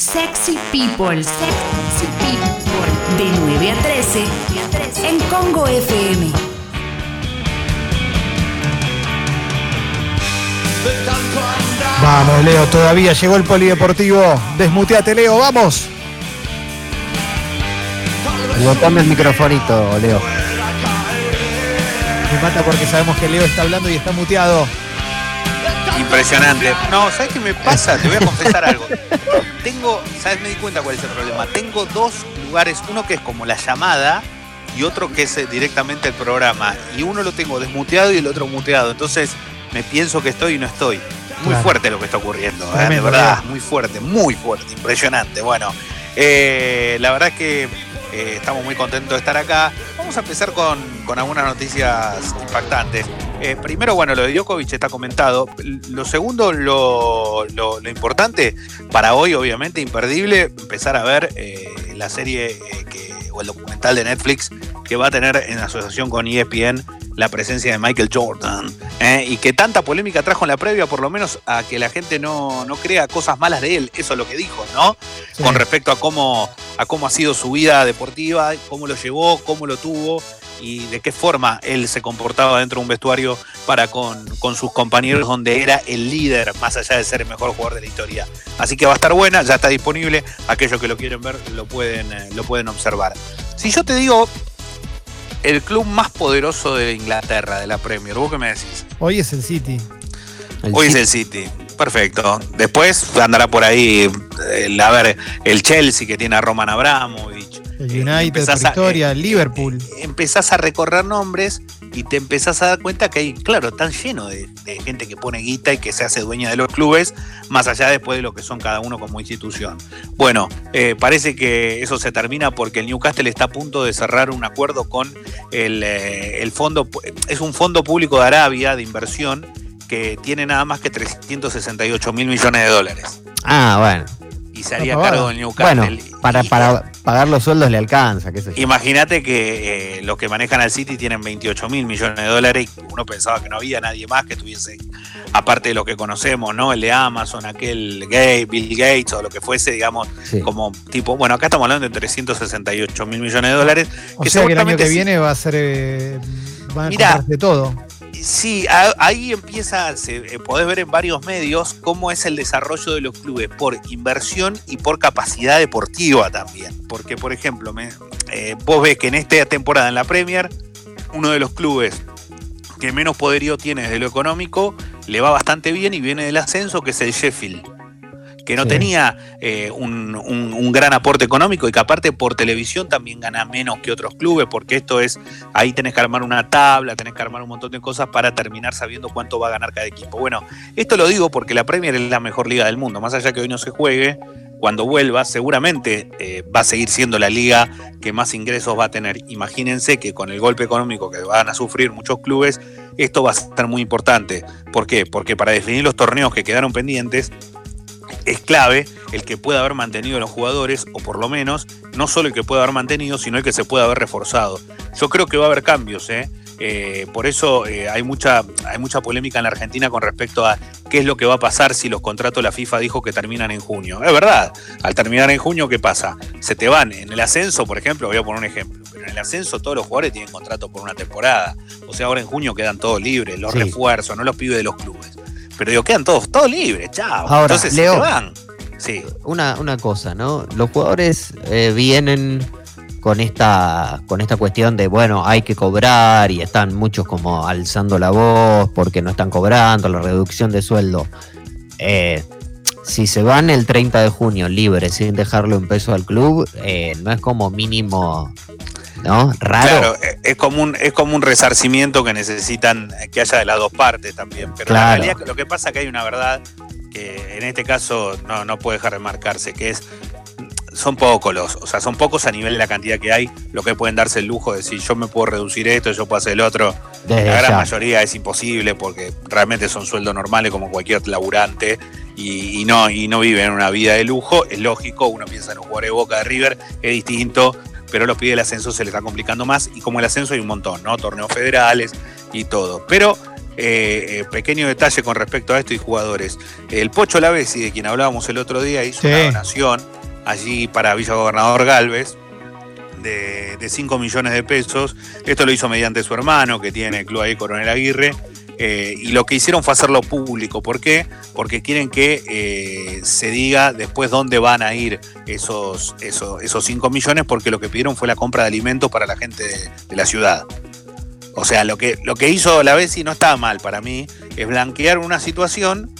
Sexy People, Sexy People, de 9 a 13 en Congo FM. Vamos, Leo, todavía llegó el polideportivo. Desmuteate, Leo, vamos. Botame el microfonito, Leo. Me mata porque sabemos que Leo está hablando y está muteado. Impresionante. No, ¿sabes qué me pasa? Te voy a confesar algo. Tengo, ¿sabes? Me di cuenta cuál es el problema. Tengo dos lugares, uno que es como la llamada y otro que es eh, directamente el programa. Y uno lo tengo desmuteado y el otro muteado. Entonces me pienso que estoy y no estoy. Muy Claro. fuerte lo que está ocurriendo, ¿eh? de verdad, muy fuerte, muy fuerte, impresionante. Bueno, eh, la verdad es que eh, estamos muy contentos de estar acá. Vamos a empezar con, con algunas noticias impactantes. Eh, primero, bueno, lo de Djokovic está comentado. Lo segundo, lo, lo- lo importante para hoy, obviamente, imperdible, empezar a ver eh, la serie eh, que, o el documental de Netflix que va a tener en asociación con ESPN la presencia de Michael Jordan. ¿eh? Y que tanta polémica trajo en la previa, por lo menos a que la gente no, no crea cosas malas de él. Eso es lo que dijo, ¿no? Sí. Con respecto a cómo, a cómo ha sido su vida deportiva, cómo lo llevó, cómo lo tuvo y de qué forma él se comportaba dentro de un vestuario para con, con sus compañeros, donde era el líder, más allá de ser el mejor jugador de la historia. Así que va a estar buena, ya está disponible. Aquellos que lo quieren ver lo pueden, eh, lo pueden observar. Si yo te digo el club más poderoso de Inglaterra, de la Premier, ¿vos qué me decís? Hoy es el City. El Hoy es el City. Perfecto. Después andará por ahí, el, a ver, el Chelsea que tiene a Roman Abramovich. El Eh, United por empezás a- historia, eh, el Liverpool. Empezás a recorrer nombres y te empezás a dar cuenta que hay, claro, están lleno de, de gente que pone guita y que se hace dueña de los clubes, más allá después de lo que son cada uno como institución. Bueno, eh, parece que eso se termina porque el Newcastle está a punto de cerrar un acuerdo con el, eh, el fondo, es un fondo público de Arabia de inversión que tiene nada más que 368 mil millones de dólares. Ah, bueno. Y se haría cargo del Newcastle. Bueno, para, para pagar los sueldos le alcanza. Imagínate que eh, los que manejan al City tienen 28 mil millones de dólares y uno pensaba que no había nadie más que tuviese, aparte de lo que conocemos, ¿no? El de Amazon, aquel gay, Bill Gates o lo que fuese, digamos, Sí. como tipo, bueno, acá estamos hablando de 368 mil millones de dólares. O que sea que el año que sí. viene va a ser. eh, van a Mirá. comprarse todo. Sí, ahí empieza, se, eh, podés ver en varios medios cómo es el desarrollo de los clubes por inversión y por capacidad deportiva también. Porque, por ejemplo, me- eh, vos ves que en esta temporada en la Premier, uno de los clubes que menos poderío tiene desde lo económico, le va bastante bien y viene del ascenso, que es el Sheffield. Que no Sí. tenía eh, un, un- un gran aporte económico y que aparte por televisión también gana menos que otros clubes, porque esto es ahí tenés que armar una tabla, tenés que armar un montón de cosas para terminar sabiendo cuánto va a ganar cada equipo. Bueno, esto lo digo porque la Premier es la mejor liga del mundo, más allá que hoy no se juegue, cuando vuelva seguramente eh, va a seguir siendo la liga que más ingresos va a tener. Imagínense que con el golpe económico que van a sufrir muchos clubes, esto va a ser muy importante. ¿Por qué? Porque para definir los torneos que quedaron pendientes, es clave el que pueda haber mantenido a los jugadores, o por lo menos, no solo el que pueda haber mantenido, sino el que se pueda haber reforzado. Yo creo que va a haber cambios, ¿eh? Eh, por eso eh, hay, mucha, hay mucha polémica en la Argentina con respecto a qué es lo que va a pasar si los contratos la FIFA dijo que terminan en junio. Es verdad, al terminar en junio, ¿qué pasa? Se te van. En el ascenso, por ejemplo, voy a poner un ejemplo, pero en el ascenso todos los jugadores tienen contrato por una temporada. O sea, ahora en junio quedan todos libres, los Sí. refuerzos, no los pibes de los clubes. Pero digo, quedan todos, todos libres, chao. Ahora, Entonces Leo. van. Sí. Una, una cosa, ¿no? Los jugadores eh, vienen con esta, con esta cuestión de, bueno, hay que cobrar y están muchos como alzando la voz porque no están cobrando, la reducción de sueldo. Eh, si se van el 30 de junio libres sin dejarlo en peso al club, eh, no es como mínimo, ¿no? Raro. Claro, eh, es como un es como un resarcimiento que necesitan que haya de las dos partes también. Pero la Claro. realidad, lo que pasa es que hay una verdad que en este caso no, no puede dejar de marcarse, que es son pocos los, o sea, son pocos a nivel de la cantidad que hay, lo que pueden darse el lujo de decir yo me puedo reducir esto, yo puedo hacer el otro. Desde La gran ya. mayoría es imposible porque realmente son sueldos normales como cualquier laburante y, y no, y no viven una vida de lujo. Es lógico, uno piensa en un jugador de Boca de River, es distinto, pero los pide el ascenso se le está complicando más y como el ascenso hay un montón, ¿no? Torneos federales y todo. Pero eh, pequeño detalle con respecto a esto y jugadores. El Pocho Lavesi, de quien hablábamos el otro día, hizo una donación allí para Villa Gobernador Galvez de, de 5 millones de pesos. Esto lo hizo mediante su hermano, que tiene el club ahí, Coronel Aguirre. Eh, y lo que hicieron fue hacerlo público. ¿Por qué? Porque quieren que eh, se diga después dónde van a ir esos, esos, esos 5 millones, porque lo que pidieron fue la compra de alimentos para la gente de, la ciudad. O sea, lo que, lo que hizo la Bessi no estaba mal para mí, es blanquear una situación.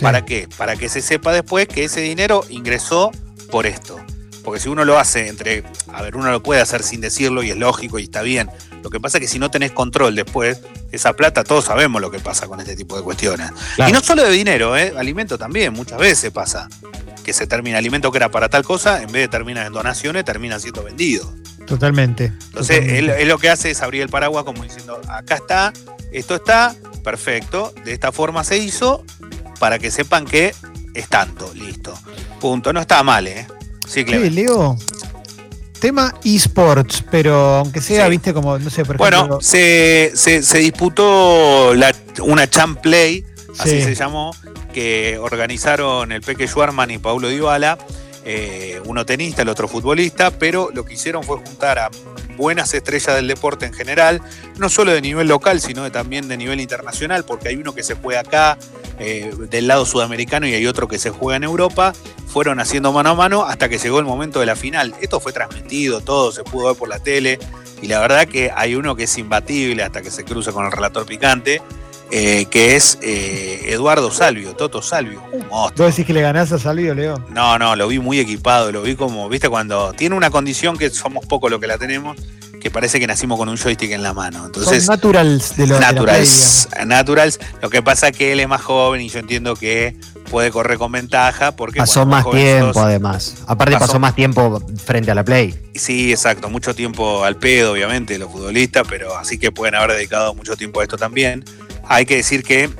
¿Para qué? Para que se sepa después que ese dinero ingresó por esto. Porque si uno lo hace entre, a ver, uno lo puede hacer sin decirlo y es lógico y está bien. Lo que pasa es que si no tenés control después, esa plata, todos sabemos lo que pasa con este tipo de cuestiones. Y no solo de dinero, ¿eh? alimento también, muchas veces pasa. Que se termina alimento que era para tal cosa, en vez de terminar en donaciones, termina siendo vendido. Totalmente. Entonces, Él, lo que hace es abrir el paraguas como diciendo, acá está, esto está, perfecto, de esta forma se hizo, para que sepan que es tanto, listo. Punto. No está mal, ¿eh? Sí, claro. Leo. Tema esports, pero aunque sea, viste, como, no sé, por ejemplo. Bueno, se, se, disputó una Champ Play, así se llamó, que organizaron el Peque Schwarman y Paulo Dybala. Eh, uno tenista, el otro futbolista, pero lo que hicieron fue juntar a buenas estrellas del deporte en general, no solo de nivel local, sino también de nivel internacional, porque hay uno que se juega acá, eh, del lado sudamericano, y hay otro que se juega en Europa. Fueron haciendo mano a mano hasta que llegó el momento de la final. Esto fue transmitido, todo se pudo ver por la tele, y la verdad que hay uno que es imbatible hasta que se cruza con el relator picante, eh, que es eh, Eduardo Salvio, Toto Salvio, un monstruo. ¿Vos decís que le ganás a Salvio, Leo? No, no, lo vi muy equipado, lo vi como, viste, cuando tiene una condición que somos pocos los que la tenemos, que parece que nacimos con un joystick en la mano. Entonces, Son naturals de los naturals, naturals. Lo que pasa es que él es más joven y yo entiendo que puede correr con ventaja porque pasó más tiempo además. Aparte pasó, más tiempo frente a la Play. Sí, exacto, mucho tiempo al pedo, obviamente, los futbolistas, pero así que pueden haber dedicado mucho tiempo a esto también. Hay que decir que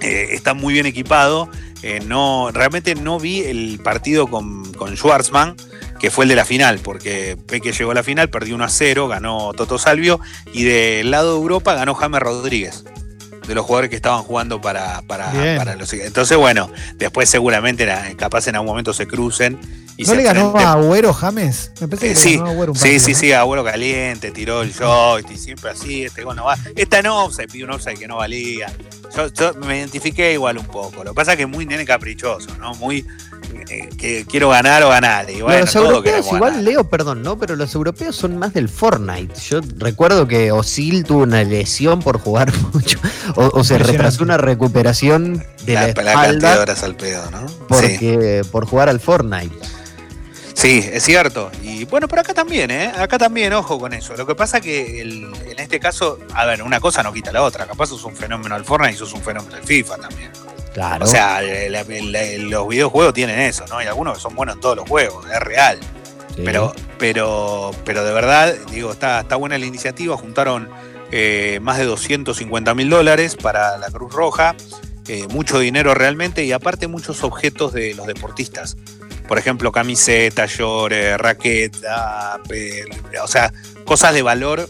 eh, está muy bien equipado. Eh, no, realmente no vi el partido con, con Schwarzman, que fue el de la final, porque Peque llegó a la final, perdió 1 a 0, ganó Toto Salvio, y del lado de Europa ganó James Rodríguez de los jugadores que estaban jugando para, para, para los Entonces, bueno, después seguramente capaz en algún momento se crucen. Y ¿No le ganó a Agüero James? Me parece que sí, ganó a Agüero un sí, sí, sí, Agüero caliente, tiró el joystick, siempre así, este gol no va. Esta no se pidió un offside que no valía. Yo, me identifiqué igual un poco. Lo que pasa es que es muy nene caprichoso, ¿no? Muy eh, que quiero ganar o ganar. Y los europeos, igual Leo, perdón, ¿no? Pero los europeos son más del Fortnite. Yo recuerdo que Osil tuvo una lesión por jugar mucho. O, se retrasó una recuperación de la, espalda. de horas al pedo, ¿no? Porque, Por jugar al Fortnite. Sí, es cierto. Y bueno, pero acá también, ¿eh? Acá también, ojo con eso. Lo que pasa que en este caso, a ver, una cosa no quita la otra. Capaz es un fenómeno al Fortnite y sos un fenómeno al FIFA también. Claro. O sea, los videojuegos tienen eso, ¿no? Hay algunos que son buenos en todos los juegos, es real. Pero, pero, pero de verdad, digo, está, está buena la iniciativa. Juntaron eh, más de 250 mil dólares para la Cruz Roja. Eh, mucho dinero realmente y aparte muchos objetos de los deportistas. Por ejemplo, camiseta, llores, raqueta, o sea, cosas de valor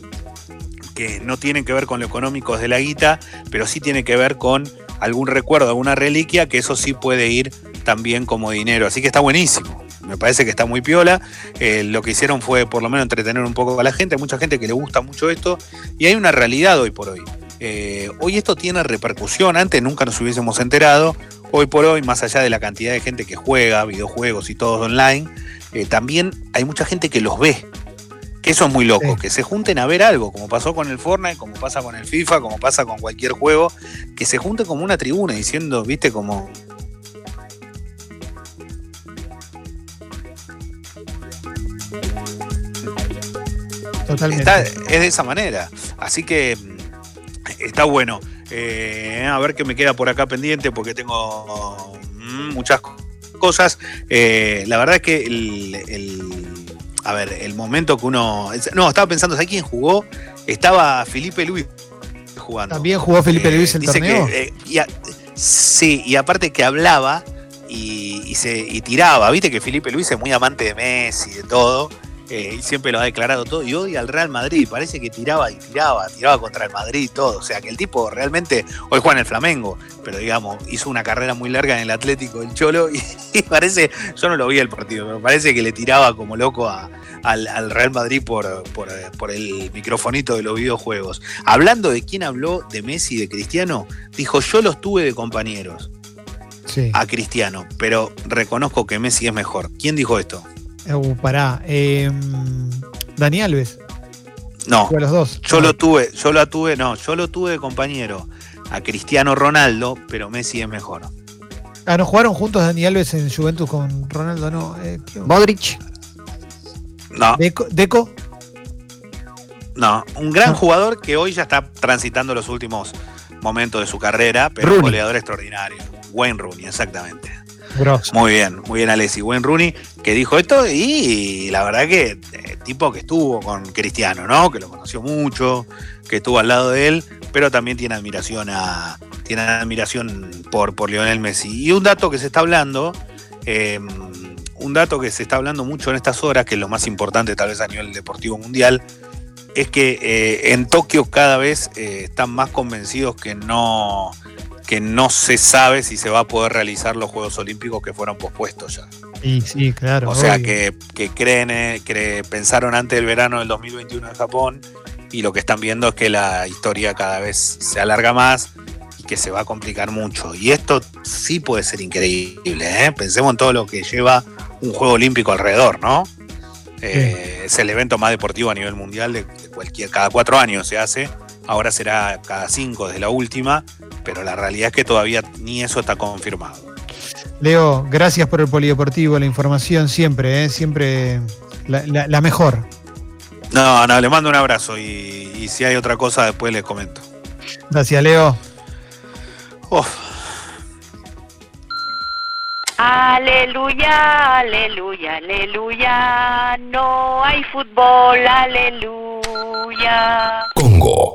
que no tienen que ver con lo económico de la guita, pero sí tiene que ver con algún recuerdo, alguna reliquia, que eso sí puede ir también como dinero. Así que está buenísimo. Me parece que está muy piola. Eh, lo que hicieron fue por lo menos entretener un poco a la gente. Hay mucha gente que le gusta mucho esto. Y hay una realidad hoy por hoy. Eh, hoy esto tiene repercusión. Antes nunca nos hubiésemos enterado. Hoy por hoy, más allá de la cantidad de gente que juega videojuegos y todo online, eh, también hay mucha gente que los ve. Eso es muy loco, que se junten a ver algo, como pasó con el Fortnite, como pasa con el FIFA, como pasa con cualquier juego, que se junten como una tribuna diciendo, viste, como... Totalmente. es de esa manera. Así que mm, está bueno. Eh, a ver qué me queda por acá pendiente porque tengo mm, muchas cosas. Eh, la verdad es que el a ver, el momento que uno. No, estaba pensando, ¿sabes quién jugó? Estaba Felipe Luis jugando. ¿También jugó Felipe Luis el torneo? Eh, sí, y aparte que hablaba y, se, tiraba. Viste que Felipe Luis es muy amante de Messi, de todo. Eh, y siempre lo ha declarado todo, y odia al Real Madrid, parece que tiraba y tiraba, tiraba contra el Madrid y todo, o sea que el tipo realmente, hoy juega en el Flamengo, pero digamos, hizo una carrera muy larga en el Atlético del Cholo, y, parece, yo no lo vi el partido, pero parece que le tiraba como loco al, Real Madrid por, por, el microfonito de los videojuegos. Hablando de quién habló de Messi y de Cristiano, dijo, yo los tuve de compañeros. A Cristiano, pero reconozco que Messi es mejor. ¿Quién dijo esto? Uh, pará. Eh, Dani Alves. No. los dos. Yo lo tuve, yo lo tuve, no, yo lo tuve de compañero a Cristiano Ronaldo, pero Messi es mejor. Ah, ¿no jugaron juntos Dani Alves en Juventus con Ronaldo? No. Eh, Modric. No. Deco. No, un gran jugador que hoy ya está transitando los últimos momentos de su carrera, pero un goleador extraordinario. Wayne Rooney, exactamente. Muy bien, muy bien Alessi. Wayne Rooney que dijo esto y la verdad que eh, tipo que estuvo con Cristiano, ¿no? Que lo conoció mucho, que estuvo al lado de él, pero también tiene admiración a tiene admiración por, por Lionel Messi. Y un dato que se está hablando, em, un dato que se está hablando mucho en estas horas, que es lo más importante tal vez a nivel deportivo mundial, es que eh, en Tokio cada vez eh, están más convencidos que no que no se sabe si se va a poder realizar los Juegos Olímpicos que fueron pospuestos ya. Sí, sí, claro. O sea, que, creen, eh, que pensaron antes del verano del 2021 en Japón y lo que están viendo es que la historia cada vez se alarga más y que se va a complicar mucho. Y esto sí puede ser increíble, ¿eh? Pensemos en todo lo que lleva un Juego Olímpico alrededor, ¿no? Eh, es el evento más deportivo a nivel mundial de, cualquier, cada cuatro años se hace ahora será cada cinco desde la última, pero la realidad es que todavía ni eso está confirmado. Leo, gracias por el polideportivo, la información siempre, ¿eh? siempre la, mejor. No, no, le mando un abrazo y, si hay otra cosa después les comento. Gracias, Leo. Aleluya, aleluya, aleluya, no hay fútbol, aleluya. Congo.